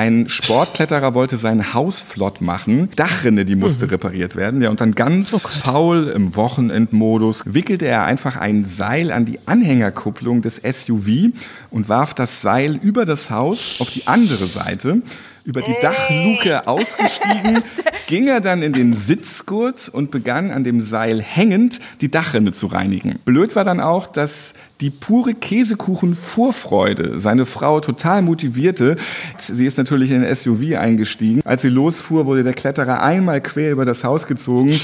Ein Sportkletterer wollte sein Haus flott machen. Dachrinne, die musste mhm. repariert werden. Ja, und dann ganz oh faul im Wochenendmodus wickelte er einfach ein Seil an die Anhängerkupplung des SUV und warf das Seil über das Haus auf die andere Seite. Über die Dachluke ausgestiegen, ging er dann in den Sitzgurt und begann an dem Seil hängend die Dachrinne zu reinigen. Blöd war dann auch, dass die pure Käsekuchen-Vorfreude seine Frau total motivierte. Sie ist natürlich in den SUV eingestiegen. Als sie losfuhr, wurde der Kletterer einmal quer über das Haus gezogen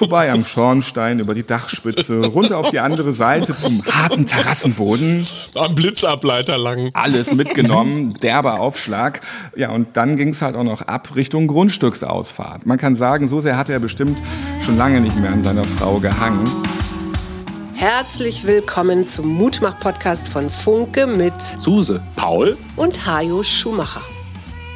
vorbei am Schornstein, über die Dachspitze, runter auf die andere Seite zum harten Terrassenboden. Am Blitzableiter lang. Alles mitgenommen, derber Aufschlag. Ja, und dann ging es halt auch noch ab Richtung Grundstücksausfahrt. Man kann sagen, so sehr hatte er bestimmt schon lange nicht mehr an seiner Frau gehangen. Herzlich willkommen zum Mutmach-Podcast von Funke mit Suse, Paul und Hajo Schumacher.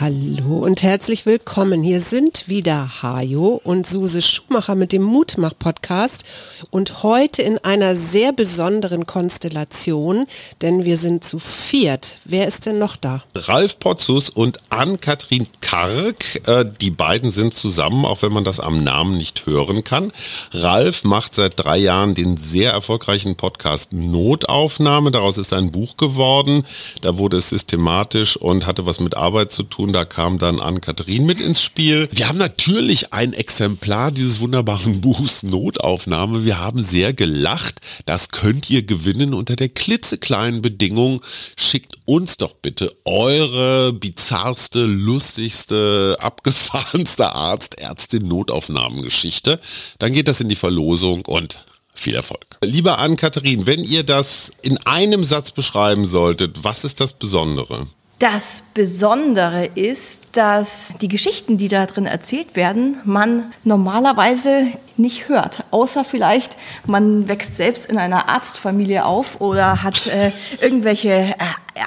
Hallo und herzlich willkommen. Hier sind wieder Hajo und Suse Schumacher mit dem Mutmach-Podcast und heute in einer sehr besonderen Konstellation, denn wir sind zu viert. Wer ist denn noch da? Ralf Potzus und Ann-Kathrin Karg. Äh, die beiden sind zusammen, auch wenn man das am Namen nicht hören kann. Ralf macht seit drei Jahren den sehr erfolgreichen Podcast Notaufnahme. Daraus ist ein Buch geworden. Da wurde es systematisch und hatte was mit Arbeit zu tun und da kam dann Ann-Kathrin mit ins Spiel. Wir haben natürlich ein Exemplar dieses wunderbaren Buchs Notaufnahme. Wir haben sehr gelacht. Das könnt ihr gewinnen unter der klitzekleinen Bedingung. Schickt uns doch bitte eure bizarrste, lustigste, abgefahrenste Arzt, Ärztin Notaufnahmengeschichte. Dann geht das in die Verlosung und viel Erfolg. Liebe Ann-Kathrin, wenn ihr das in einem Satz beschreiben solltet, was ist das Besondere? Das Besondere ist, dass die Geschichten, die da drin erzählt werden, man normalerweise nicht hört. Außer vielleicht, man wächst selbst in einer Arztfamilie auf oder hat äh, irgendwelche äh,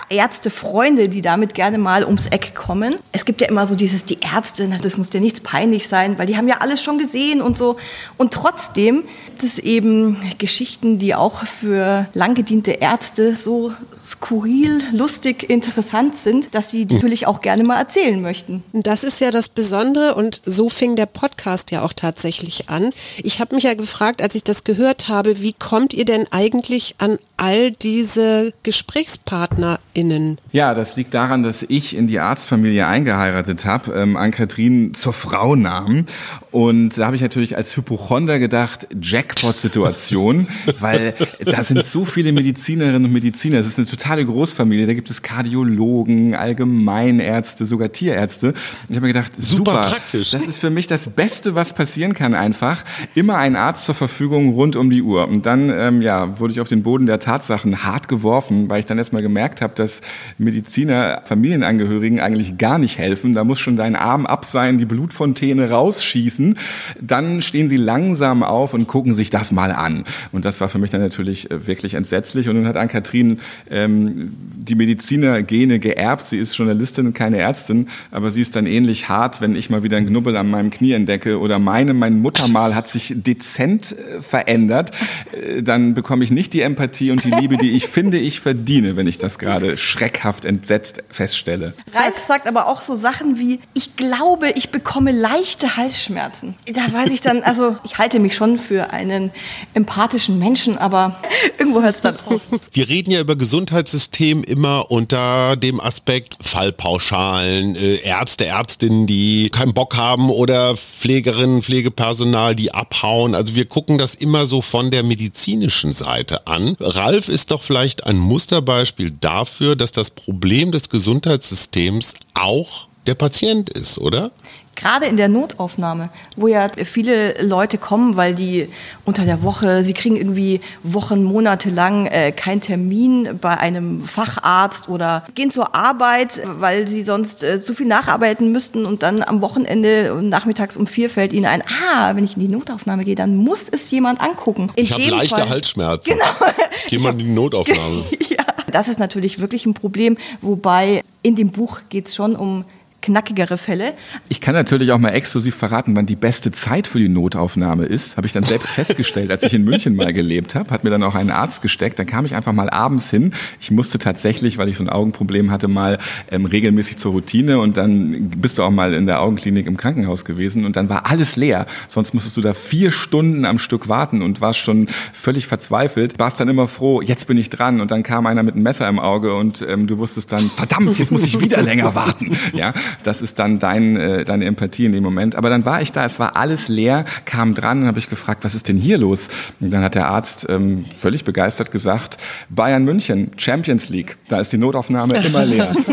Ärztefreunde, die damit gerne mal ums Eck kommen. Es gibt ja immer so dieses, die Ärzte, das muss dir nichts peinlich sein, weil die haben ja alles schon gesehen und so. Und trotzdem gibt es eben Geschichten, die auch für langgediente Ärzte so skurril, lustig, interessant sind, dass sie die natürlich auch gerne mal erzählen möchten. Das ist ja das Besondere und so fing der Podcast ja auch tatsächlich an. Ich habe mich ja gefragt, als ich das gehört habe, wie kommt ihr denn eigentlich an all diese GesprächspartnerInnen? Ja, das liegt daran, dass ich in die Arztfamilie eingeheiratet habe, ähm, Ann-Kathrin zur Frau nahm. Und da habe ich natürlich als Hypochonder gedacht, Jackpot-Situation, weil da sind so viele Medizinerinnen und Mediziner. Es ist eine totale Großfamilie. Da gibt es Kardiologen, Allgemeinärzte, sogar Tierärzte. ich habe mir gedacht, super, super praktisch. Das ist für mich das Beste, was passieren kann einfach. Immer ein Arzt zur Verfügung rund um die Uhr. Und dann ähm, ja, wurde ich auf den Boden der Tatsachen hart geworfen, weil ich dann erstmal gemerkt habe, dass Mediziner Familienangehörigen eigentlich gar nicht helfen. Da muss schon dein Arm ab sein, die Blutfontäne rausschießen. Dann stehen sie langsam auf und gucken sich das mal an. Und das war für mich dann natürlich äh, wirklich entsetzlich. Und dann hat Ann-Kathrin ähm, die Medizinergene geerbt. Sie ist Journalistin und keine Ärztin, aber sie ist dann ähnlich hart, wenn ich mal wieder einen Knubbel an meinem Knie entdecke oder meine, mein Muttermal hat sich dezent äh, verändert, äh, dann bekomme ich nicht die Empathie und die Liebe, die ich finde, ich verdiene, wenn ich das gerade schreckhaft entsetzt feststelle. Ralf sagt aber auch so Sachen wie, ich glaube, ich bekomme leichte Halsschmerzen. Da weiß ich dann, also ich halte mich schon für einen empathischen Menschen, aber irgendwo hört es dann auf. Wir reden ja über Gesundheitssystem immer unter dem Aspekt Fallpauschalen, äh, Ärzte, Ärztinnen, die keinen Bock haben oder Pflegerinnen, Pflegepersonal, die abhauen. Also wir gucken das immer so von der medizinischen Seite an. Ralf ist doch vielleicht ein Musterbeispiel dafür, dass das Problem des Gesundheitssystems auch der Patient ist, oder? Gerade in der Notaufnahme, wo ja viele Leute kommen, weil die unter der Woche, sie kriegen irgendwie Wochen, Monate lang äh, keinen Termin bei einem Facharzt oder gehen zur Arbeit, weil sie sonst äh, zu viel nacharbeiten müssten und dann am Wochenende nachmittags um vier fällt ihnen ein, ah, wenn ich in die Notaufnahme gehe, dann muss es jemand angucken. In ich habe leichte Fall, Halsschmerzen. Genau. Ich gehe mal in die Notaufnahme. ja, Das ist natürlich wirklich ein Problem, wobei in dem Buch geht es schon um knackigere Fälle. Ich kann natürlich auch mal exklusiv verraten, wann die beste Zeit für die Notaufnahme ist. Habe ich dann selbst festgestellt, als ich in München mal gelebt habe. Hat mir dann auch ein Arzt gesteckt. Dann kam ich einfach mal abends hin. Ich musste tatsächlich, weil ich so ein Augenproblem hatte, mal ähm, regelmäßig zur Routine. Und dann bist du auch mal in der Augenklinik im Krankenhaus gewesen. Und dann war alles leer. Sonst musstest du da vier Stunden am Stück warten und warst schon völlig verzweifelt. Warst dann immer froh, jetzt bin ich dran. Und dann kam einer mit einem Messer im Auge und ähm, du wusstest dann, verdammt, jetzt muss ich wieder länger warten. Ja, das ist dann dein, äh, deine Empathie in dem Moment. Aber dann war ich da, es war alles leer, kam dran und habe ich gefragt, was ist denn hier los? Und dann hat der Arzt ähm, völlig begeistert gesagt, Bayern München, Champions League, da ist die Notaufnahme immer leer.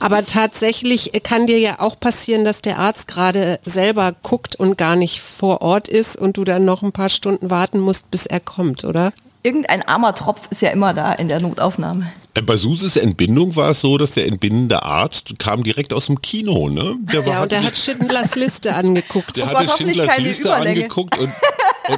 Aber tatsächlich kann dir ja auch passieren, dass der Arzt gerade selber guckt und gar nicht vor Ort ist und du dann noch ein paar Stunden warten musst, bis er kommt, oder? Irgendein armer Tropf ist ja immer da in der Notaufnahme. Äh, bei Suses Entbindung war es so, dass der entbindende Arzt kam direkt aus dem Kino, ne? Der war, ja, und der hat Schindlers Liste angeguckt. Der hatte Schindlers Liste Überlänge. angeguckt und,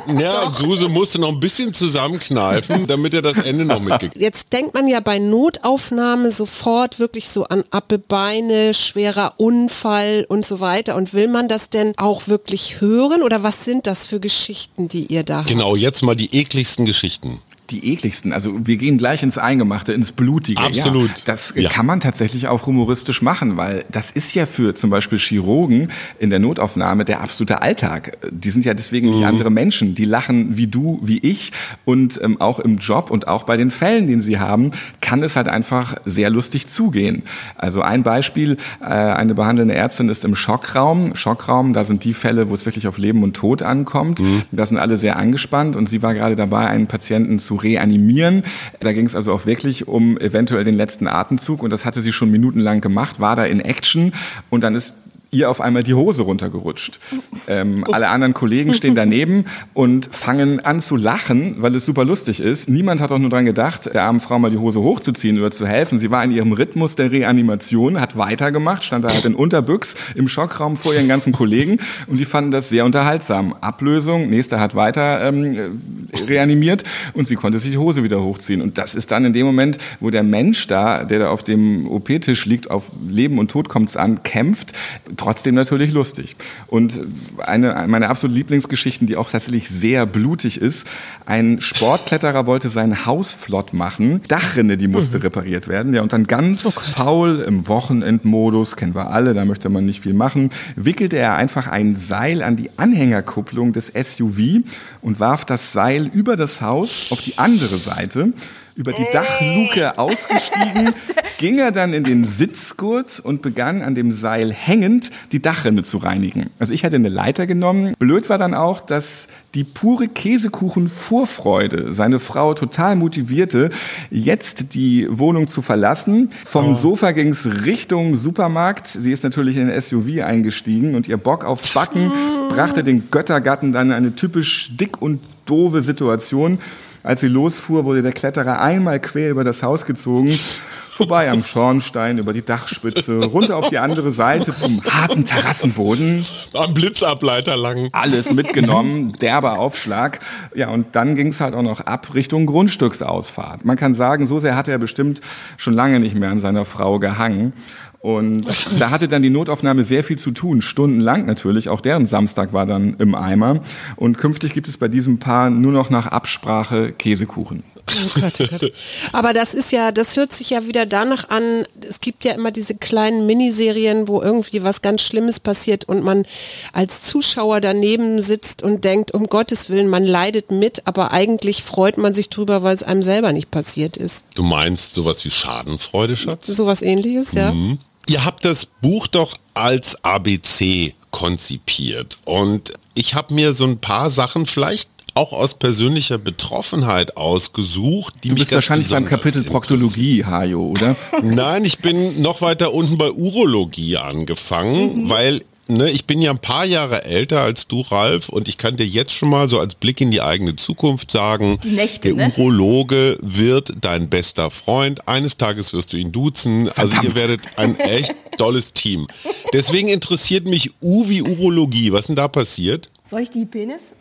und ja, Suse musste noch ein bisschen zusammenkneifen, damit er das Ende noch mitkriegt. Jetzt denkt man ja bei Notaufnahme sofort wirklich so an Abbebeine, schwerer Unfall und so weiter. Und will man das denn auch wirklich hören oder was sind das für Geschichten, die ihr da genau, habt? Genau, jetzt mal die ekligsten Geschichten die ekligsten. Also wir gehen gleich ins Eingemachte, ins Blutige. Absolut. Ja, das ja. kann man tatsächlich auch humoristisch machen, weil das ist ja für zum Beispiel Chirurgen in der Notaufnahme der absolute Alltag. Die sind ja deswegen mhm. nicht andere Menschen. Die lachen wie du, wie ich und ähm, auch im Job und auch bei den Fällen, den sie haben, kann es halt einfach sehr lustig zugehen. Also ein Beispiel, äh, eine behandelnde Ärztin ist im Schockraum. Schockraum, da sind die Fälle, wo es wirklich auf Leben und Tod ankommt. Mhm. Da sind alle sehr angespannt und sie war gerade dabei, einen Patienten zu reanimieren. Da ging es also auch wirklich um eventuell den letzten Atemzug und das hatte sie schon minutenlang gemacht, war da in Action und dann ist ihr auf einmal die Hose runtergerutscht. Ähm, alle anderen Kollegen stehen daneben und fangen an zu lachen, weil es super lustig ist. Niemand hat auch nur dran gedacht, der armen Frau mal die Hose hochzuziehen oder zu helfen. Sie war in ihrem Rhythmus der Reanimation, hat weitergemacht, stand da halt in Unterbüchs im Schockraum vor ihren ganzen Kollegen und die fanden das sehr unterhaltsam. Ablösung, nächster hat weiter ähm, reanimiert und sie konnte sich die Hose wieder hochziehen. Und das ist dann in dem Moment, wo der Mensch da, der da auf dem OP-Tisch liegt, auf Leben und Tod kommt es an, kämpft, trotzdem natürlich lustig. Und eine meiner absoluten Lieblingsgeschichten, die auch tatsächlich sehr blutig ist, ein Sportkletterer wollte sein Haus flott machen, Dachrinne, die musste mhm. repariert werden, ja, und dann ganz oh faul im Wochenendmodus, kennen wir alle, da möchte man nicht viel machen, wickelte er einfach ein Seil an die Anhängerkupplung des SUV und warf das Seil über das Haus auf die andere Seite über die Dachluke ausgestiegen, ging er dann in den Sitzgurt und begann an dem Seil hängend die Dachrinne zu reinigen. Also ich hatte eine Leiter genommen. Blöd war dann auch, dass die pure Käsekuchen-Vorfreude seine Frau total motivierte, jetzt die Wohnung zu verlassen. Vom oh. Sofa ging es Richtung Supermarkt. Sie ist natürlich in den SUV eingestiegen und ihr Bock auf Backen brachte den Göttergatten dann eine typisch dick und doofe Situation. Als sie losfuhr, wurde der Kletterer einmal quer über das Haus gezogen, vorbei am Schornstein, über die Dachspitze, runter auf die andere Seite zum harten Terrassenboden. Am Blitzableiter lang. Alles mitgenommen, derber Aufschlag. Ja, und dann ging es halt auch noch ab Richtung Grundstücksausfahrt. Man kann sagen, so sehr hat er bestimmt schon lange nicht mehr an seiner Frau gehangen. Und da hatte dann die Notaufnahme sehr viel zu tun, stundenlang natürlich. Auch deren Samstag war dann im Eimer. Und künftig gibt es bei diesem Paar nur noch nach Absprache Käsekuchen. Oh Gott, oh Gott. Aber das ist ja, das hört sich ja wieder danach an, es gibt ja immer diese kleinen Miniserien, wo irgendwie was ganz Schlimmes passiert und man als Zuschauer daneben sitzt und denkt, um Gottes Willen, man leidet mit, aber eigentlich freut man sich drüber, weil es einem selber nicht passiert ist. Du meinst sowas wie Schadenfreude, Schatz? Sowas ähnliches, ja. Mhm. Ihr habt das Buch doch als ABC konzipiert und ich habe mir so ein paar Sachen vielleicht auch aus persönlicher Betroffenheit ausgesucht. Die du bist wahrscheinlich beim Kapitel Proktologie, Hajo, oder? Nein, ich bin noch weiter unten bei Urologie angefangen, mhm. weil Ne, ich bin ja ein paar Jahre älter als du, Ralf, und ich kann dir jetzt schon mal so als Blick in die eigene Zukunft sagen, Nächte, der ne? Urologe wird dein bester Freund. Eines Tages wirst du ihn duzen. Verdammt. Also ihr werdet ein echt tolles Team. Deswegen interessiert mich U wie Urologie. Was denn da passiert? Soll ich die Penis?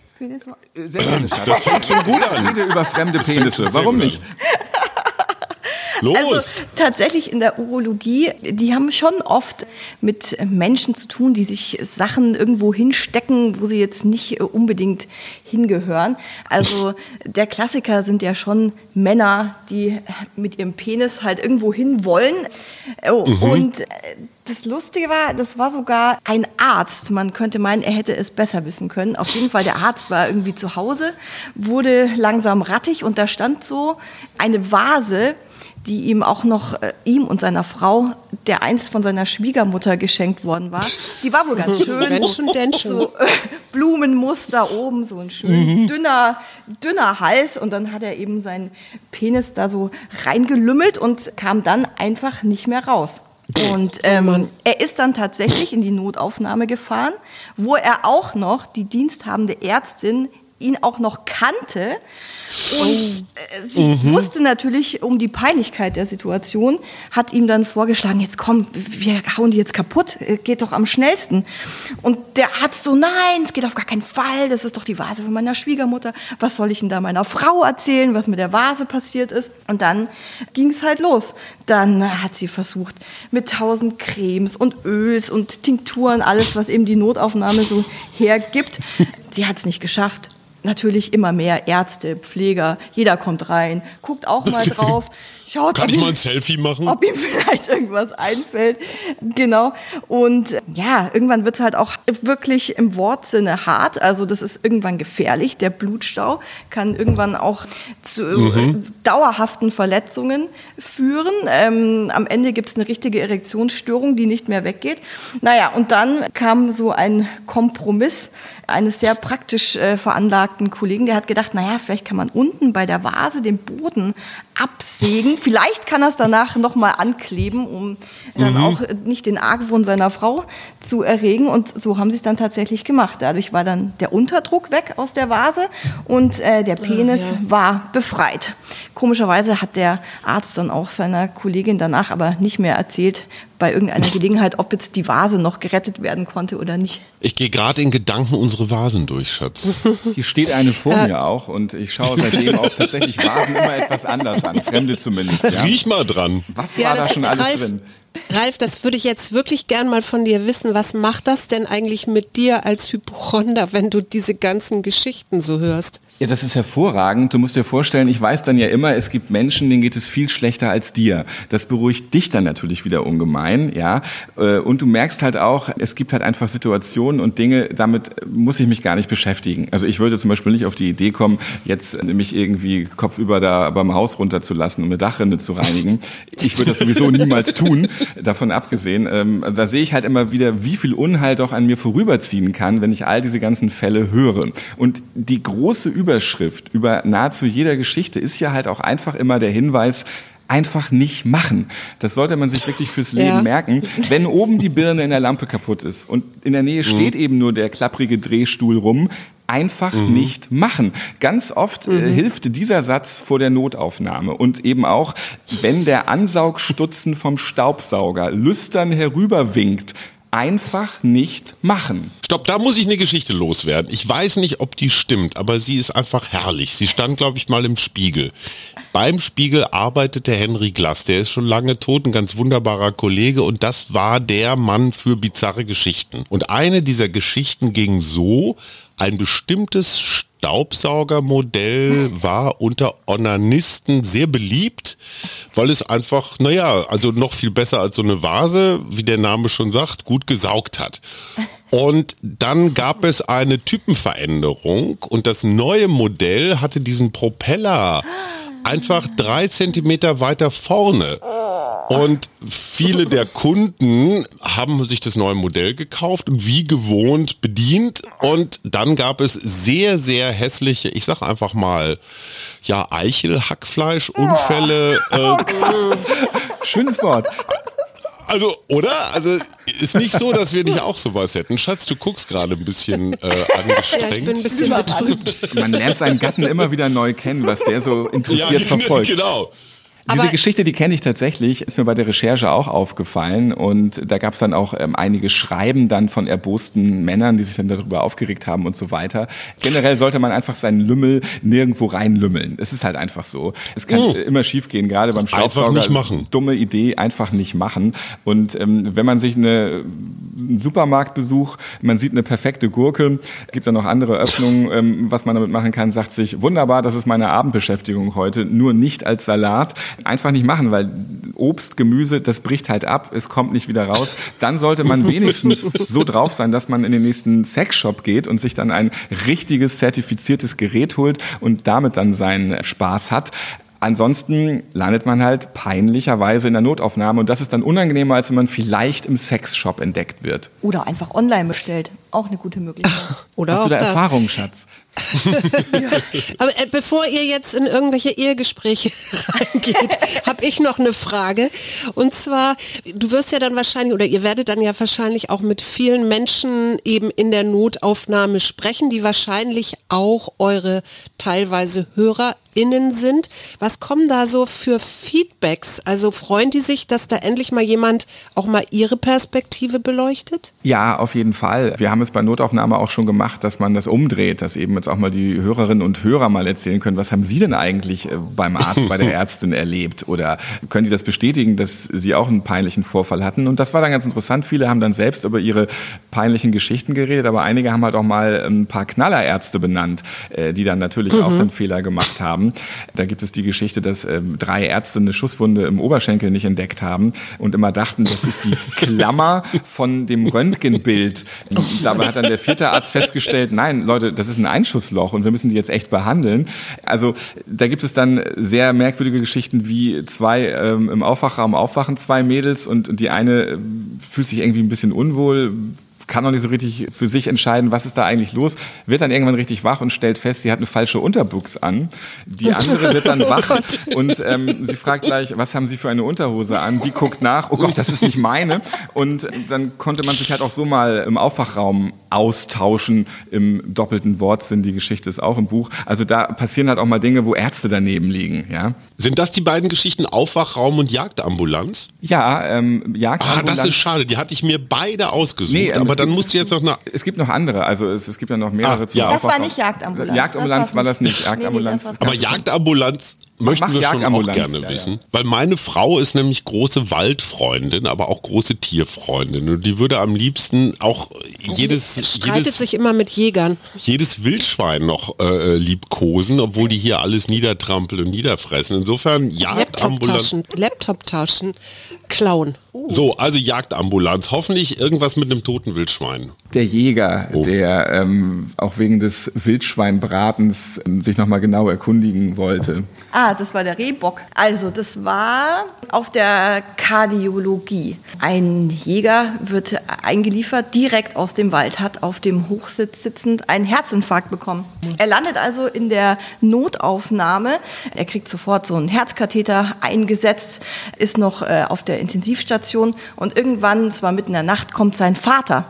Sehr gerne, Schatz. Das fängt schon gut an. Rede über fremde Penisse. Warum nicht? Los! Also tatsächlich in der Urologie, die haben schon oft mit Menschen zu tun, die sich Sachen irgendwo hinstecken, wo sie jetzt nicht unbedingt hingehören. Also der Klassiker sind ja schon Männer, die mit ihrem Penis halt irgendwo hin wollen. Oh, mhm. Und das Lustige war, das war sogar ein Arzt. Man könnte meinen, er hätte es besser wissen können. Auf jeden Fall, der Arzt war irgendwie zu Hause, wurde langsam rattig und da stand so eine Vase, die ihm auch noch, äh, ihm und seiner Frau, der einst von seiner Schwiegermutter geschenkt worden war. Die war wohl ganz schön. Schon. So, äh, Blumenmuster oben, so ein schön mhm. dünner, dünner Hals. Und dann hat er eben seinen Penis da so reingelümmelt und kam dann einfach nicht mehr raus. Und oh ähm, er ist dann tatsächlich in die Notaufnahme gefahren, wo er auch noch die diensthabende Ärztin ihn auch noch kannte. Und äh, sie mhm. wusste natürlich um die Peinlichkeit der Situation, hat ihm dann vorgeschlagen, jetzt komm, wir hauen die jetzt kaputt, äh, geht doch am schnellsten. Und der Arzt so, nein, es geht auf gar keinen Fall, das ist doch die Vase von meiner Schwiegermutter. Was soll ich denn da meiner Frau erzählen, was mit der Vase passiert ist? Und dann ging es halt los. Dann hat sie versucht, mit tausend Cremes und Öls und Tinkturen, alles, was eben die Notaufnahme so hergibt. Sie hat es nicht geschafft natürlich immer mehr Ärzte, Pfleger, jeder kommt rein, guckt auch mal drauf. Schaut, Kann ich mal ein Selfie machen? Ob ihm vielleicht irgendwas einfällt. Genau. Und ja, irgendwann wird es halt auch wirklich im Wortsinne hart. Also das ist irgendwann gefährlich. Der Blutstau kann irgendwann auch zu mhm. dauerhaften Verletzungen führen. Ähm, am Ende gibt es eine richtige Erektionsstörung, die nicht mehr weggeht. Naja, und dann kam so ein Kompromiss eines sehr praktisch äh, veranlagten Kollegen, der hat gedacht, naja, vielleicht kann man unten bei der Vase den Boden absägen. Vielleicht kann er es danach nochmal ankleben, um dann mhm. auch nicht den Argwohn seiner Frau zu erregen. Und so haben sie es dann tatsächlich gemacht. Dadurch war dann der Unterdruck weg aus der Vase und äh, der Penis ja. war befreit. Komischerweise hat der Arzt dann auch seiner Kollegin danach aber nicht mehr erzählt, bei irgendeiner Gelegenheit, ob jetzt die Vase noch gerettet werden konnte oder nicht. Ich gehe gerade in Gedanken unsere Vasen durch, Schatz. Hier steht eine vor ja. mir auch und ich schaue seitdem auch tatsächlich Vasen immer etwas anders an, Fremde zumindest. Ja. Riech mal dran. Was ja, war da schon alles Ralf, drin? Ralf, das würde ich jetzt wirklich gern mal von dir wissen. Was macht das denn eigentlich mit dir als Hypochonder, wenn du diese ganzen Geschichten so hörst? Ja, das ist hervorragend. Du musst dir vorstellen, ich weiß dann ja immer, es gibt Menschen, denen geht es viel schlechter als dir. Das beruhigt dich dann natürlich wieder ungemein, ja. Äh, und du merkst halt auch, es gibt halt einfach Situationen und Dinge, damit muss ich mich gar nicht beschäftigen. Also ich würde zum Beispiel nicht auf die Idee kommen, jetzt mich irgendwie kopfüber da beim Haus runterzulassen, um eine Dachrinne zu reinigen. Ich würde das sowieso niemals tun, davon abgesehen. Ähm, da sehe ich halt immer wieder, wie viel Unheil doch an mir vorüberziehen kann, wenn ich all diese ganzen Fälle höre. Und die große Übung Überschrift über nahezu jeder Geschichte ist ja halt auch einfach immer der Hinweis, einfach nicht machen. Das sollte man sich wirklich fürs Leben ja. merken. Wenn oben die Birne in der Lampe kaputt ist und in der Nähe steht mhm. eben nur der klapprige Drehstuhl rum, einfach mhm. nicht machen. Ganz oft äh, mhm. äh, hilft dieser Satz vor der Notaufnahme und eben auch, wenn der Ansaugstutzen vom Staubsauger lüstern herüberwinkt, einfach nicht machen. Stopp, da muss ich eine Geschichte loswerden. Ich weiß nicht, ob die stimmt, aber sie ist einfach herrlich. Sie stand, glaube ich, mal im Spiegel. Beim Spiegel arbeitete Henry Glass, der ist schon lange tot, ein ganz wunderbarer Kollege und das war der Mann für bizarre Geschichten. Und eine dieser Geschichten ging so, ein bestimmtes Staubsaugermodell war unter Onanisten sehr beliebt, weil es einfach, naja, also noch viel besser als so eine Vase, wie der Name schon sagt, gut gesaugt hat. Und dann gab es eine Typenveränderung und das neue Modell hatte diesen Propeller einfach drei Zentimeter weiter vorne. Und viele der Kunden haben sich das neue Modell gekauft und wie gewohnt bedient. Und dann gab es sehr, sehr hässliche, ich sag einfach mal, ja, Eichelhackfleischunfälle. Äh, Schönes Wort. Also, oder? Also, ist nicht so, dass wir nicht auch sowas hätten. Schatz, du guckst gerade ein bisschen äh, angestrengt. Ja, ich bin ein bisschen betrübt. Man lernt seinen Gatten immer wieder neu kennen, was der so interessiert ja, verfolgt. Genau. Diese Geschichte, die kenne ich tatsächlich, ist mir bei der Recherche auch aufgefallen und da gab es dann auch ähm, einige Schreiben dann von erbosten Männern, die sich dann darüber aufgeregt haben und so weiter. Generell sollte man einfach seinen Lümmel nirgendwo reinlümmeln. Es ist halt einfach so. Es kann oh. immer schiefgehen, gerade beim Staubsauger. Einfach nicht machen. Dumme Idee, einfach nicht machen. Und ähm, wenn man sich eine, einen Supermarktbesuch, man sieht eine perfekte Gurke, gibt dann noch andere Öffnungen, ähm, was man damit machen kann, sagt sich, wunderbar, das ist meine Abendbeschäftigung heute, nur nicht als Salat. Einfach nicht machen, weil Obst, Gemüse, das bricht halt ab, es kommt nicht wieder raus. Dann sollte man wenigstens so drauf sein, dass man in den nächsten Sexshop geht und sich dann ein richtiges zertifiziertes Gerät holt und damit dann seinen Spaß hat. Ansonsten landet man halt peinlicherweise in der Notaufnahme und das ist dann unangenehmer, als wenn man vielleicht im Sexshop entdeckt wird. Oder einfach online bestellt. Auch eine gute Möglichkeit. Oder Hast du da das. Erfahrung, Schatz? ja. Aber äh, bevor ihr jetzt in irgendwelche Ehegespräche reingeht, habe ich noch eine Frage. Und zwar, du wirst ja dann wahrscheinlich, oder ihr werdet dann ja wahrscheinlich auch mit vielen Menschen eben in der Notaufnahme sprechen, die wahrscheinlich auch eure teilweise Hörer innen sind. Was kommen da so für Feedbacks? Also freuen die sich, dass da endlich mal jemand auch mal ihre Perspektive beleuchtet? Ja, auf jeden Fall. Wir haben es bei Notaufnahme auch schon gemacht, dass man das umdreht, dass eben jetzt auch mal die Hörerinnen und Hörer mal erzählen können, was haben Sie denn eigentlich äh, beim Arzt, bei der Ärztin erlebt? Oder können die das bestätigen, dass Sie auch einen peinlichen Vorfall hatten? Und das war dann ganz interessant. Viele haben dann selbst über ihre peinlichen Geschichten geredet, aber einige haben halt auch mal ein paar Knallerärzte benannt, äh, die dann natürlich mhm. auch dann Fehler gemacht haben. Da gibt es die Geschichte, dass ähm, drei Ärzte eine Schusswunde im Oberschenkel nicht entdeckt haben und immer dachten, das ist die Klammer von dem Röntgenbild. Dabei hat dann der vierte Arzt festgestellt, nein, Leute, das ist ein Einschussloch und wir müssen die jetzt echt behandeln. Also da gibt es dann sehr merkwürdige Geschichten wie zwei ähm, im Aufwachraum aufwachen, zwei Mädels und die eine äh, fühlt sich irgendwie ein bisschen unwohl, kann noch nicht so richtig für sich entscheiden, was ist da eigentlich los, wird dann irgendwann richtig wach und stellt fest, sie hat eine falsche Unterbuchs an. Die andere wird dann oh wach oh und ähm, sie fragt gleich, was haben Sie für eine Unterhose an? Die guckt nach, oh Gott, das ist nicht meine. Und dann konnte man sich halt auch so mal im Aufwachraum austauschen, im doppelten Wortsinn. Die Geschichte ist auch im Buch. Also da passieren halt auch mal Dinge, wo Ärzte daneben liegen. Ja? Sind das die beiden Geschichten Aufwachraum und Jagdambulanz? Ja, ähm, Jagdambulanz. Ah, das ist schade. Die hatte ich mir beide ausgesucht. Nee, ähm, aber dann musst du jetzt noch eine. Es gibt noch andere. Also es, es gibt ja noch mehrere ah, zu ja. Das war nicht Jagdambulanz. Jagdambulanz das war das nicht. Jagdambulanz. Nee, nee, aber Jagdambulanz möchten wir schon auch gerne ja, wissen. Ja. Weil meine Frau ist nämlich große Waldfreundin, aber auch große Tierfreundin. Und die würde am liebsten auch jedes. Streitet jedes, sich immer mit Jägern. Jedes Wildschwein noch äh, liebkosen, obwohl die hier alles niedertrampeln und niederfressen. Insofern Jagdambulanz. Laptop-Taschen klauen. So, also Jagdambulanz. Hoffentlich irgendwas mit einem toten Wildschwein. Der Jäger, oh. der ähm, auch wegen des Wildschweinbratens ähm, sich nochmal genau erkundigen wollte. Ah, das war der Rehbock. Also, das war auf der Kardiologie. Ein Jäger wird eingeliefert, direkt aus dem Wald, hat auf dem Hochsitz sitzend einen Herzinfarkt bekommen. Er landet also in der Notaufnahme. Er kriegt sofort so einen Herzkatheter eingesetzt, ist noch äh, auf der Intensivstation und irgendwann, es war mitten in der Nacht, kommt sein Vater.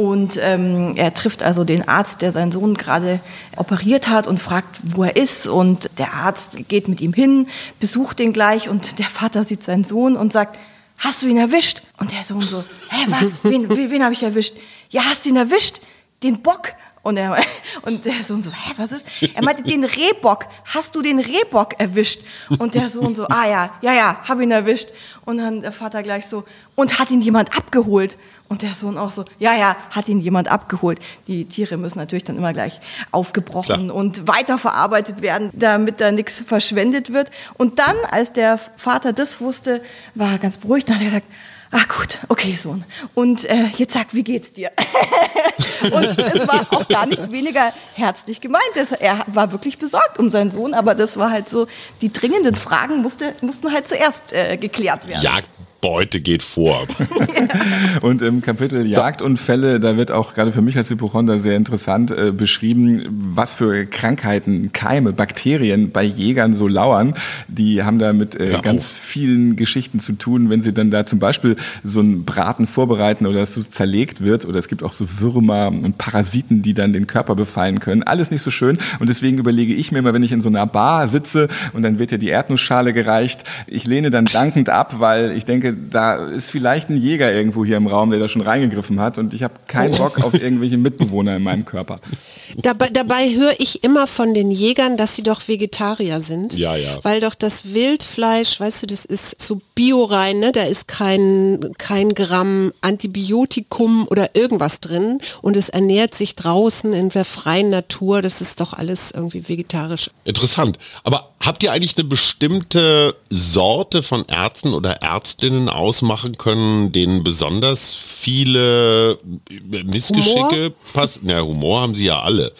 Und ähm, er trifft also den Arzt, der seinen Sohn gerade operiert hat und fragt, wo er ist. Und der Arzt geht mit ihm hin, besucht ihn gleich und der Vater sieht seinen Sohn und sagt, hast du ihn erwischt? Und der Sohn so, hä, was? Wen, wen, wen habe ich erwischt? Ja, hast du ihn erwischt? Den Bock. Und, er, und der Sohn so, hä, was ist? Er meinte, den Rehbock, hast du den Rehbock erwischt? Und der Sohn so, ah ja, ja, ja, hab ihn erwischt. Und dann der Vater gleich so, und hat ihn jemand abgeholt? Und der Sohn auch so, ja, ja, hat ihn jemand abgeholt. Die Tiere müssen natürlich dann immer gleich aufgebrochen Klar. und weiterverarbeitet werden, damit da nichts verschwendet wird. Und dann, als der Vater das wusste, war er ganz beruhigt und hat gesagt, Ah gut, okay, Sohn. Und äh, jetzt sag, wie geht's dir? und es war auch gar nicht weniger herzlich gemeint. Er war wirklich besorgt um seinen Sohn, aber das war halt so, die dringenden Fragen musste, mussten halt zuerst äh, geklärt werden. Ja, Beute geht vor. und im Kapitel Jagdunfälle, da wird auch gerade für mich als Hypochonder sehr interessant äh, beschrieben, was für Krankheiten, Keime, Bakterien bei Jägern so lauern. Die haben da mit äh, ja, ganz vielen Geschichten zu tun, wenn sie dann da zum Beispiel so einen Braten vorbereiten oder es so zerlegt wird oder es gibt auch so Würmer und Parasiten, die dann den Körper befallen können. Alles nicht so schön und deswegen überlege ich mir immer, wenn ich in so einer Bar sitze und dann wird ja die Erdnussschale gereicht, ich lehne dann dankend ab, weil ich denke, da ist vielleicht ein Jäger irgendwo hier im Raum, der da schon reingegriffen hat und ich habe keinen Bock auf irgendwelche Mitbewohner in meinem Körper. Dabei, dabei höre ich immer von den Jägern, dass sie doch Vegetarier sind. Ja, ja. Weil doch das Wildfleisch, weißt du, das ist so biorein, ne? da ist kein, kein Gramm Antibiotikum oder irgendwas drin und es ernährt sich draußen in der freien Natur. Das ist doch alles irgendwie vegetarisch. Interessant. Aber habt ihr eigentlich eine bestimmte Sorte von Ärzten oder Ärztinnen ausmachen können, denen besonders viele Missgeschicke passen? Na, Humor haben sie ja alle.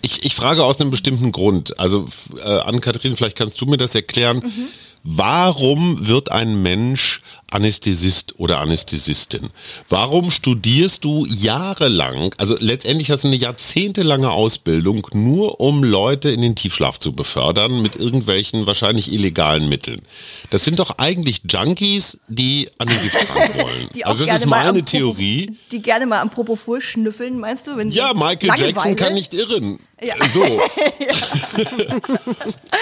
Ich, ich frage aus einem bestimmten Grund. Also, äh, Ann-Kathrin, vielleicht kannst du mir das erklären. Mhm. Warum wird ein Mensch Anästhesist oder Anästhesistin? Warum studierst du jahrelang, also letztendlich hast du eine jahrzehntelange Ausbildung, nur um Leute in den Tiefschlaf zu befördern mit irgendwelchen wahrscheinlich illegalen Mitteln? Das sind doch eigentlich Junkies, die an den Giftschrank wollen. also das ist meine Theorie. die gerne mal am Propofol schnüffeln, meinst du? ja, Michael Langeweile? Jackson kann nicht irren. Ja. So.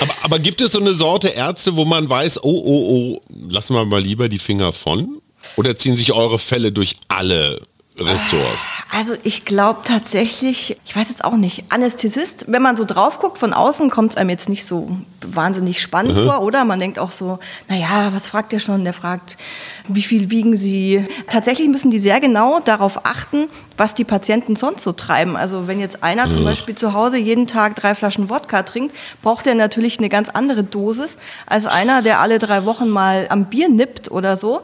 aber, aber gibt es so eine Sorte Ärzte, wo man weiß, oh, oh, oh, lassen wir mal lieber die Finger von? Oder ziehen sich eure Fälle durch alle Ressorts? Also ich glaube tatsächlich, ich weiß jetzt auch nicht, Anästhesist, wenn man so drauf guckt, von außen kommt es einem jetzt nicht so wahnsinnig spannend mhm. vor, oder? Man denkt auch so, naja, was fragt der schon? Der fragt, wie viel wiegen sie? Tatsächlich müssen die sehr genau darauf achten, was die Patienten sonst so treiben. Also wenn jetzt einer mhm. zum Beispiel zu Hause jeden Tag drei Flaschen Wodka trinkt, braucht er natürlich eine ganz andere Dosis als einer, der alle drei Wochen mal am Bier nippt oder so.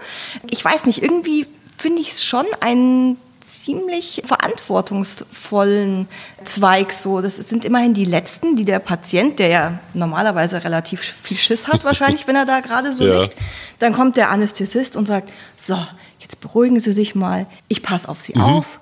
Ich weiß nicht, irgendwie finde ich es schon ein ziemlich verantwortungsvollen Zweig so. Das sind immerhin die letzten, die der Patient, der ja normalerweise relativ viel Schiss hat wahrscheinlich, wenn er da gerade so ja. liegt, dann kommt der Anästhesist und sagt, so, jetzt beruhigen Sie sich mal, ich passe auf Sie mhm. auf.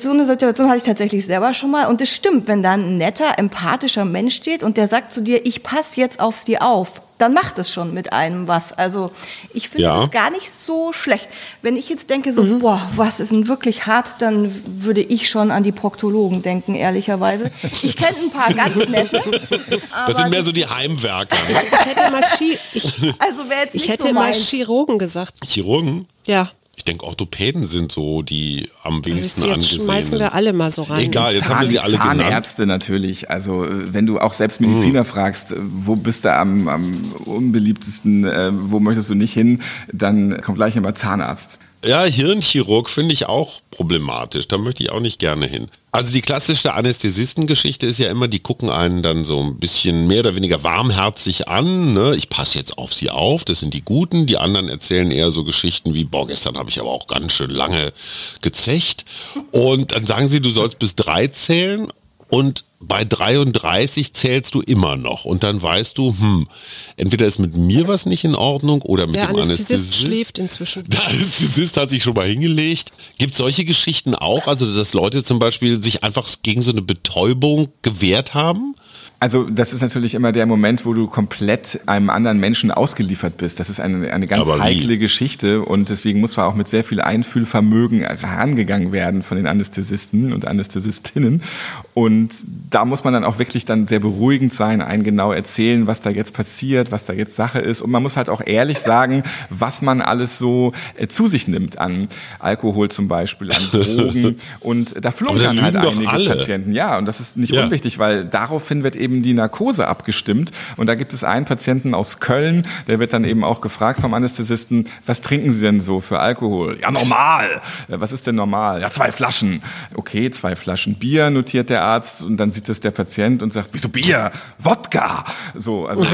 So eine Situation hatte ich tatsächlich selber schon mal und es stimmt, wenn da ein netter, empathischer Mensch steht und der sagt zu dir, ich passe jetzt auf Sie auf dann macht es schon mit einem was. Also ich finde ja. das gar nicht so schlecht. Wenn ich jetzt denke, so, mhm. boah, was ist denn wirklich hart, dann würde ich schon an die Proktologen denken, ehrlicherweise. Ich kenne ein paar ganz nette. das sind mehr so die Heimwerker. Ich, ich hätte mal, Chi ich, also ich hätte so mal Chirurgen gesagt. Chirurgen? Ja. Ich denke, Orthopäden sind so die am wenigsten jetzt angesehen. schmeißen wir alle mal so rein. Egal, jetzt Zahn, haben wir sie alle Zahnärzte genannt. Ärzte natürlich. Also äh, wenn du auch selbst Mediziner mhm. fragst, äh, wo bist du am, am unbeliebtesten, äh, wo möchtest du nicht hin, dann kommt gleich immer Zahnarzt. Ja, Hirnchirurg finde ich auch problematisch. Da möchte ich auch nicht gerne hin. Also die klassische Anästhesistengeschichte ist ja immer, die gucken einen dann so ein bisschen mehr oder weniger warmherzig an. Ne? Ich passe jetzt auf sie auf, das sind die Guten. Die anderen erzählen eher so Geschichten wie, boah, gestern habe ich aber auch ganz schön lange gezecht. Und dann sagen sie, du sollst bis drei zählen und bei 33 zählst du immer noch und dann weißt du, hm, entweder ist mit mir was nicht in Ordnung oder mit Der dem Anästhesist. Anästhesist schläft inzwischen. Der Anästhesist hat sich schon mal hingelegt. Gibt solche Geschichten auch, also dass Leute zum Beispiel sich einfach gegen so eine Betäubung gewehrt haben? Also das ist natürlich immer der Moment, wo du komplett einem anderen Menschen ausgeliefert bist. Das ist eine, eine ganz heikle Geschichte und deswegen muss man auch mit sehr viel Einfühlvermögen herangegangen werden von den Anästhesisten und Anästhesistinnen. Und da muss man dann auch wirklich dann sehr beruhigend sein, einen genau erzählen, was da jetzt passiert, was da jetzt Sache ist. Und man muss halt auch ehrlich sagen, was man alles so äh, zu sich nimmt an Alkohol zum Beispiel, an Drogen. Und da flunkern halt einige Patienten. Ja, und das ist nicht ja. unwichtig, weil daraufhin wird eben eben die Narkose abgestimmt. Und da gibt es einen Patienten aus Köln, der wird dann eben auch gefragt vom Anästhesisten, was trinken Sie denn so für Alkohol? Ja, normal. Was ist denn normal? Ja, zwei Flaschen. Okay, zwei Flaschen Bier, notiert der Arzt. Und dann sieht das der Patient und sagt, wieso Bier? Wodka. So, also oh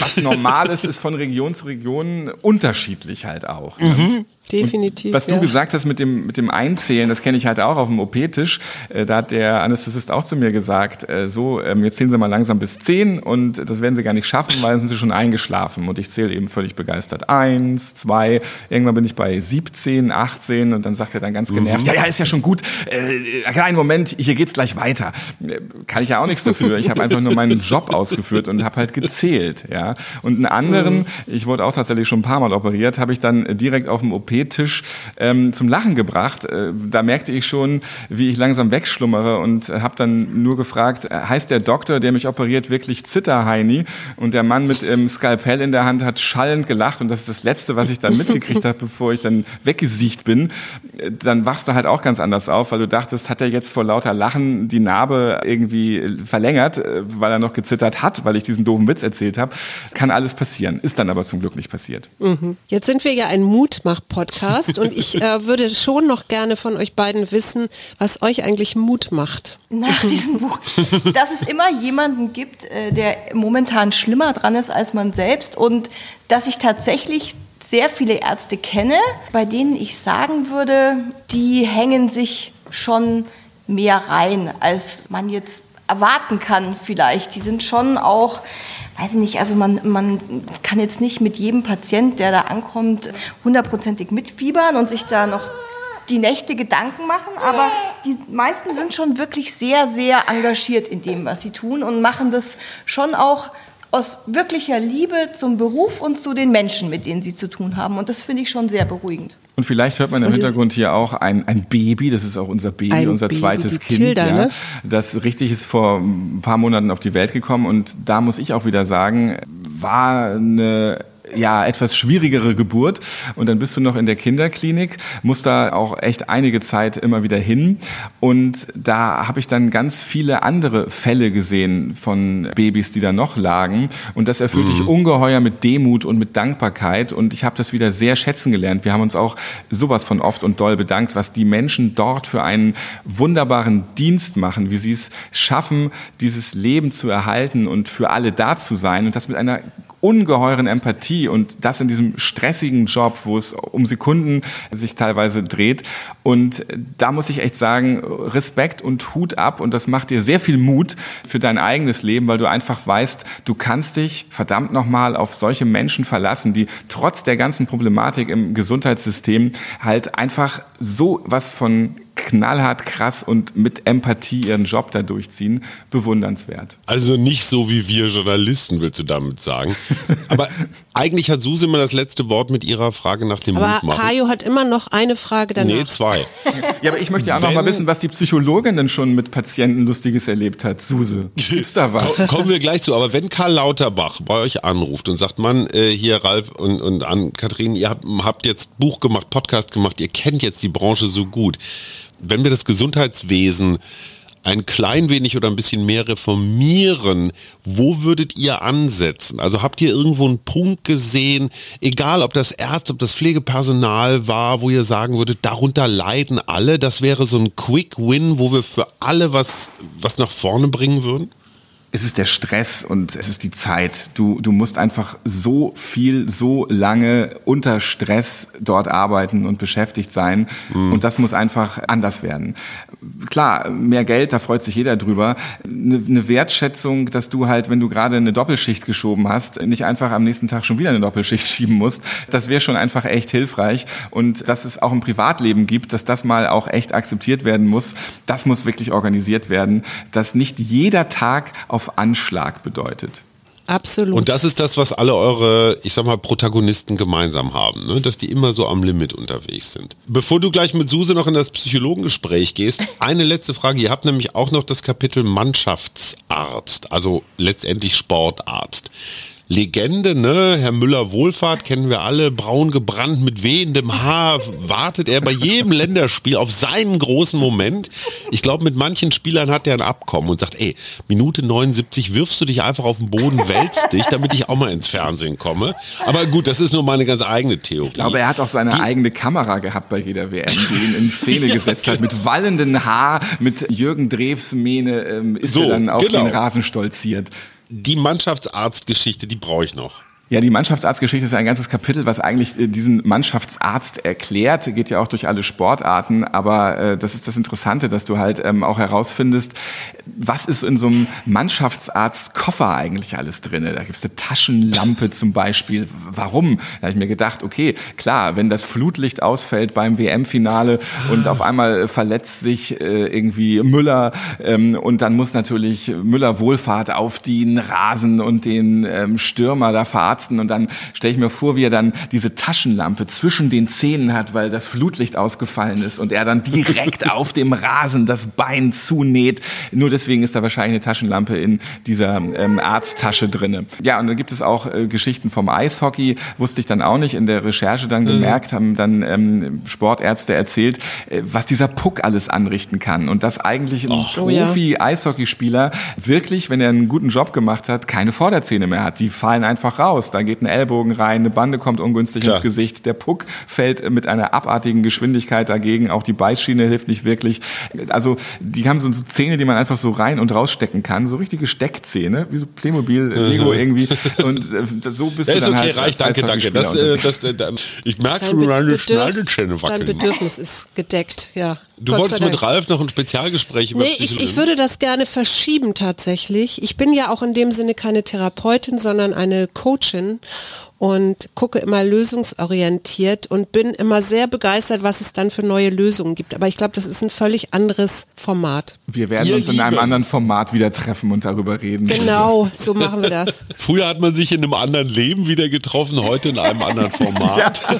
was normal ist, ist von Region zu Region unterschiedlich halt auch. Ne? Mhm. Definitiv. Und was du gesagt hast mit dem, mit dem Einzählen, das kenne ich halt auch auf dem OP-Tisch. Äh, da hat der Anästhesist auch zu mir gesagt, äh, so, ähm, jetzt zählen Sie mal langsam bis zehn und das werden Sie gar nicht schaffen, weil sind Sie schon eingeschlafen. Und ich zähle eben völlig begeistert. Eins, zwei, irgendwann bin ich bei 17, 18 und dann sagt er dann ganz genervt, mhm. ja, ja, ist ja schon gut. Äh, kleinen Moment, hier geht's gleich weiter. Äh, kann ich ja auch nichts dafür. Ich habe einfach nur meinen Job ausgeführt und habe halt gezählt. Ja. Und einen anderen, mhm. ich wurde auch tatsächlich schon ein paar Mal operiert, habe ich dann direkt auf dem OP-Tisch ähm, zum Lachen gebracht. Äh, da merkte ich schon, wie ich langsam wegschlummere und habe dann nur gefragt, äh, heißt der Doktor, der mich operiert, wirklich Zitterheini? Und der Mann mit dem Skalpell in der Hand hat schallend gelacht und das ist das Letzte, was ich dann mitgekriegt habe, bevor ich dann weggesiegt bin. Äh, dann wachst du halt auch ganz anders auf, weil du dachtest, hat er jetzt vor lauter Lachen die Narbe irgendwie verlängert, weil er noch gezittert hat, weil ich diesen doofen Witz erzählt habe. Kann alles passieren, ist dann aber zum Glück nicht passiert. Mhm. Jetzt sind wir ja ein Mutmach-Podcast und ich äh, würde schon noch gerne von euch beiden wissen, was euch eigentlich Mut macht. Nach diesem Buch, dass es immer jemanden gibt, äh, der momentan schlimmer dran ist als man selbst und dass ich tatsächlich sehr viele Ärzte kenne, bei denen ich sagen würde, die hängen sich schon mehr rein, als man jetzt erwarten kann vielleicht. Die sind schon auch, weiß ich nicht, also man, man kann jetzt nicht mit jedem Patient, der da ankommt, hundertprozentig mitfiebern und sich da noch die Nächte Gedanken machen, aber die meisten sind schon wirklich sehr, sehr engagiert in dem, was sie tun und machen das schon auch aus wirklicher Liebe zum Beruf und zu den Menschen, mit denen sie zu tun haben. Und das finde ich schon sehr beruhigend. Und vielleicht hört man im und Hintergrund hier auch ein, ein Baby, das ist auch unser Baby, unser Baby, zweites Kind. Tilda, ja, ne? Das richtig ist vor ein paar Monaten auf die Welt gekommen. Und da muss ich auch wieder sagen, war eine ja, etwas schwierigere Geburt. Und dann bist du noch in der Kinderklinik, musst da auch echt einige Zeit immer wieder hin. Und da habe ich dann ganz viele andere Fälle gesehen von Babys, die da noch lagen. Und das erfüllt mhm. dich ungeheuer mit Demut und mit Dankbarkeit. Und ich habe das wieder sehr schätzen gelernt. Wir haben uns auch sowas von oft und doll bedankt, was die Menschen dort für einen wunderbaren Dienst machen, wie sie es schaffen, dieses Leben zu erhalten und für alle da zu sein. Und das mit einer ungeheuren Empathie und das in diesem stressigen Job, wo es um Sekunden sich teilweise dreht. Und da muss ich echt sagen, Respekt und Hut ab und das macht dir sehr viel Mut für dein eigenes Leben, weil du einfach weißt, du kannst dich verdammt nochmal auf solche Menschen verlassen, die trotz der ganzen Problematik im Gesundheitssystem halt einfach so was von knallhart krass und mit Empathie ihren Job da durchziehen, bewundernswert. Also nicht so wie wir Journalisten, willst du damit sagen. Aber eigentlich hat Suse immer das letzte Wort mit ihrer Frage nach dem aber Mut Hajo hat immer noch eine Frage danach. Nee, zwei. Ja, aber ich möchte ja auch noch mal wissen, was die Psychologin denn schon mit Patienten Lustiges erlebt hat. Suse, gibt's da was? Kommen wir gleich zu. Aber wenn Karl Lauterbach bei euch anruft und sagt, Mann, äh, hier Ralf und, und an Kathrin, ihr habt, habt jetzt Buch gemacht, Podcast gemacht, ihr kennt jetzt die Branche so gut wenn wir das Gesundheitswesen ein klein wenig oder ein bisschen mehr reformieren, wo würdet ihr ansetzen? Also habt ihr irgendwo einen Punkt gesehen, egal ob das Ärzte, ob das Pflegepersonal war, wo ihr sagen würdet, darunter leiden alle, das wäre so ein Quick Win, wo wir für alle was, was nach vorne bringen würden? Es ist der Stress und es ist die Zeit. Du, du musst einfach so viel, so lange unter Stress dort arbeiten und beschäftigt sein. Mhm. Und das muss einfach anders werden. Klar, mehr Geld, da freut sich jeder drüber. Eine, eine Wertschätzung, dass du halt, wenn du gerade eine Doppelschicht geschoben hast, nicht einfach am nächsten Tag schon wieder eine Doppelschicht schieben musst. Das wäre schon einfach echt hilfreich. Und dass es auch ein Privatleben gibt, dass das mal auch echt akzeptiert werden muss, das muss wirklich organisiert werden, dass nicht jeder Tag auf auf Anschlag bedeutet. Absolut. Und das ist das, was alle eure, ich sag mal, Protagonisten gemeinsam haben, ne? dass die immer so am Limit unterwegs sind. Bevor du gleich mit Suse noch in das Psychologengespräch gehst, eine letzte Frage. Ihr habt nämlich auch noch das Kapitel Mannschaftsarzt, also letztendlich Sportarzt. Legende, ne? Herr Müller-Wohlfahrt kennen wir alle, braun gebrannt mit wehendem Haar, wartet er bei jedem Länderspiel auf seinen großen Moment. Ich glaube, mit manchen Spielern hat er ein Abkommen und sagt, ey, Minute 79 wirfst du dich einfach auf den Boden, wälzt dich, damit ich auch mal ins Fernsehen komme. Aber gut, das ist nur meine ganz eigene Theorie. Ich glaube, er hat auch seine Die eigene Kamera gehabt bei jeder WM, die ihn in Szene gesetzt hat. Mit wallendem Haar, mit Jürgen Drews Mähne ähm, ist so, er dann auf genau. den Rasen stolziert die Mannschaftsarztgeschichte, die brauche ich noch. Ja, die Mannschaftsarztgeschichte ist ein ganzes Kapitel, was eigentlich äh, diesen Mannschaftsarzt erklärt. Geht ja auch durch alle Sportarten, aber äh, das ist das Interessante, dass du halt ähm, auch herausfindest, was ist in so einem Mannschaftsarztkoffer eigentlich alles drin. Da gibt es eine Taschenlampe zum Beispiel. Warum? Da habe ich mir gedacht, okay, klar, wenn das Flutlicht ausfällt beim WM-Finale und auf einmal verletzt sich äh, irgendwie Müller ähm, und dann muss natürlich Müller Wohlfahrt auf den Rasen und den ähm, Stürmer da verarzten und dann stelle ich mir vor, wie er dann diese Taschenlampe zwischen den Zähnen hat, weil das Flutlicht ausgefallen ist und er dann direkt auf dem Rasen das Bein zunäht. Nur deswegen ist da wahrscheinlich eine Taschenlampe in dieser ähm, Arzttasche drinne. Ja, und dann gibt es auch äh, Geschichten vom Eishockey, wusste ich dann auch nicht, in der Recherche dann gemerkt, haben dann ähm, Sportärzte erzählt, äh, was dieser Puck alles anrichten kann und dass eigentlich ein Oh, ja. Profi-Eishockeyspieler wirklich, wenn er einen guten Job gemacht hat, keine Vorderzähne mehr hat. Die fallen einfach raus. Da geht ein Ellbogen rein, eine Bande kommt ungünstig Klar. ins Gesicht, der Puck fällt mit einer abartigen Geschwindigkeit dagegen, auch die Beißschiene hilft nicht wirklich. Also die haben so Zähne, die man einfach so rein und rausstecken kann, so richtige Steckzähne, wie so Playmobil, Lego irgendwie. Und äh, so bist Ja, du ist dann okay, halt reicht, danke, danke. Das, äh, das, äh, da- ich merke Dein, schon, meine Schneidezähne dein wackeln. Bedürfnis ist gedeckt, ja. Du Gott wolltest mit. Ralf noch ein Spezialgespräch über Nee, ich, ich würde das gerne verschieben tatsächlich. Ich bin ja auch in dem Sinne keine Therapeutin, sondern eine Menschen und gucke immer lösungsorientiert und bin immer sehr begeistert, was es dann für neue Lösungen gibt. Aber ich glaube, das ist ein völlig anderes Format. Wir werden Ihr uns in einem Lieben. anderen Format wieder treffen und darüber reden. Genau, so machen wir das. Früher hat man sich in einem anderen Leben wieder getroffen, heute in einem anderen Format.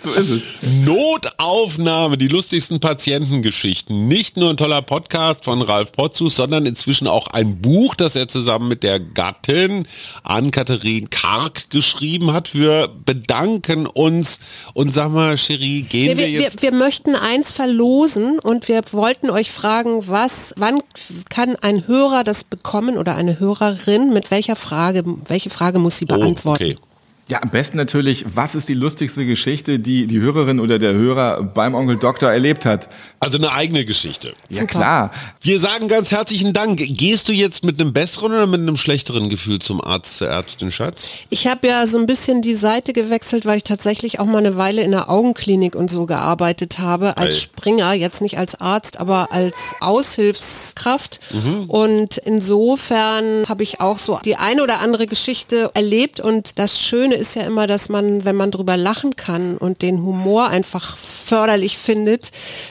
So ist es. Notaufnahme, die lustigsten Patientengeschichten. Nicht nur ein toller Podcast von Ralf Potzus, sondern inzwischen auch ein Buch, das er zusammen mit der Gattin Ann-Katharin Karg geschrieben hat. Wir bedanken uns und sag mal, Cherie, gehen Wir, wir, wir, wir, jetzt... wir möchten eins verlosen und wir wollten euch fragen, was, wann kann ein Hörer das bekommen oder eine Hörerin, mit welcher Frage, welche Frage muss sie Oh, beantworten? okay. Ja, am besten natürlich, was ist die lustigste Geschichte, die die Hörerin oder der Hörer beim Onkel Doktor erlebt hat? Also eine eigene Geschichte. Ja Super. klar. Wir sagen ganz herzlichen Dank. Gehst du jetzt mit einem besseren oder mit einem schlechteren Gefühl zum Arzt, zur Ärztin, Schatz? Ich habe ja so ein bisschen die Seite gewechselt, weil ich tatsächlich auch mal eine Weile in der Augenklinik und so gearbeitet habe, als Ei. Springer, jetzt nicht als Arzt, aber als Aushilfskraft. Mhm. Und insofern habe ich auch so die eine oder andere Geschichte erlebt. Und das Schöne ist ja immer, dass man, wenn man drüber lachen kann und den Humor einfach förderlich findet,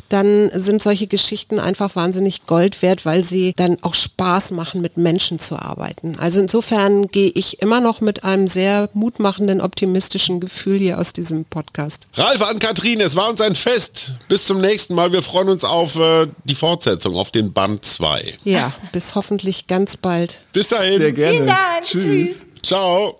dann sind solche Geschichten einfach wahnsinnig Gold wert, weil sie dann auch Spaß machen, mit Menschen zu arbeiten. Also insofern gehe ich immer noch mit einem sehr mutmachenden, optimistischen Gefühl hier aus diesem Podcast. Ralf an Kathrin, es war uns ein Fest. Bis zum nächsten Mal. Wir freuen uns auf äh, die Fortsetzung, auf den Band 2. Ja, bis hoffentlich ganz bald. Bis dahin. Sehr gerne. Vielen Dank. Tschüss. Ciao.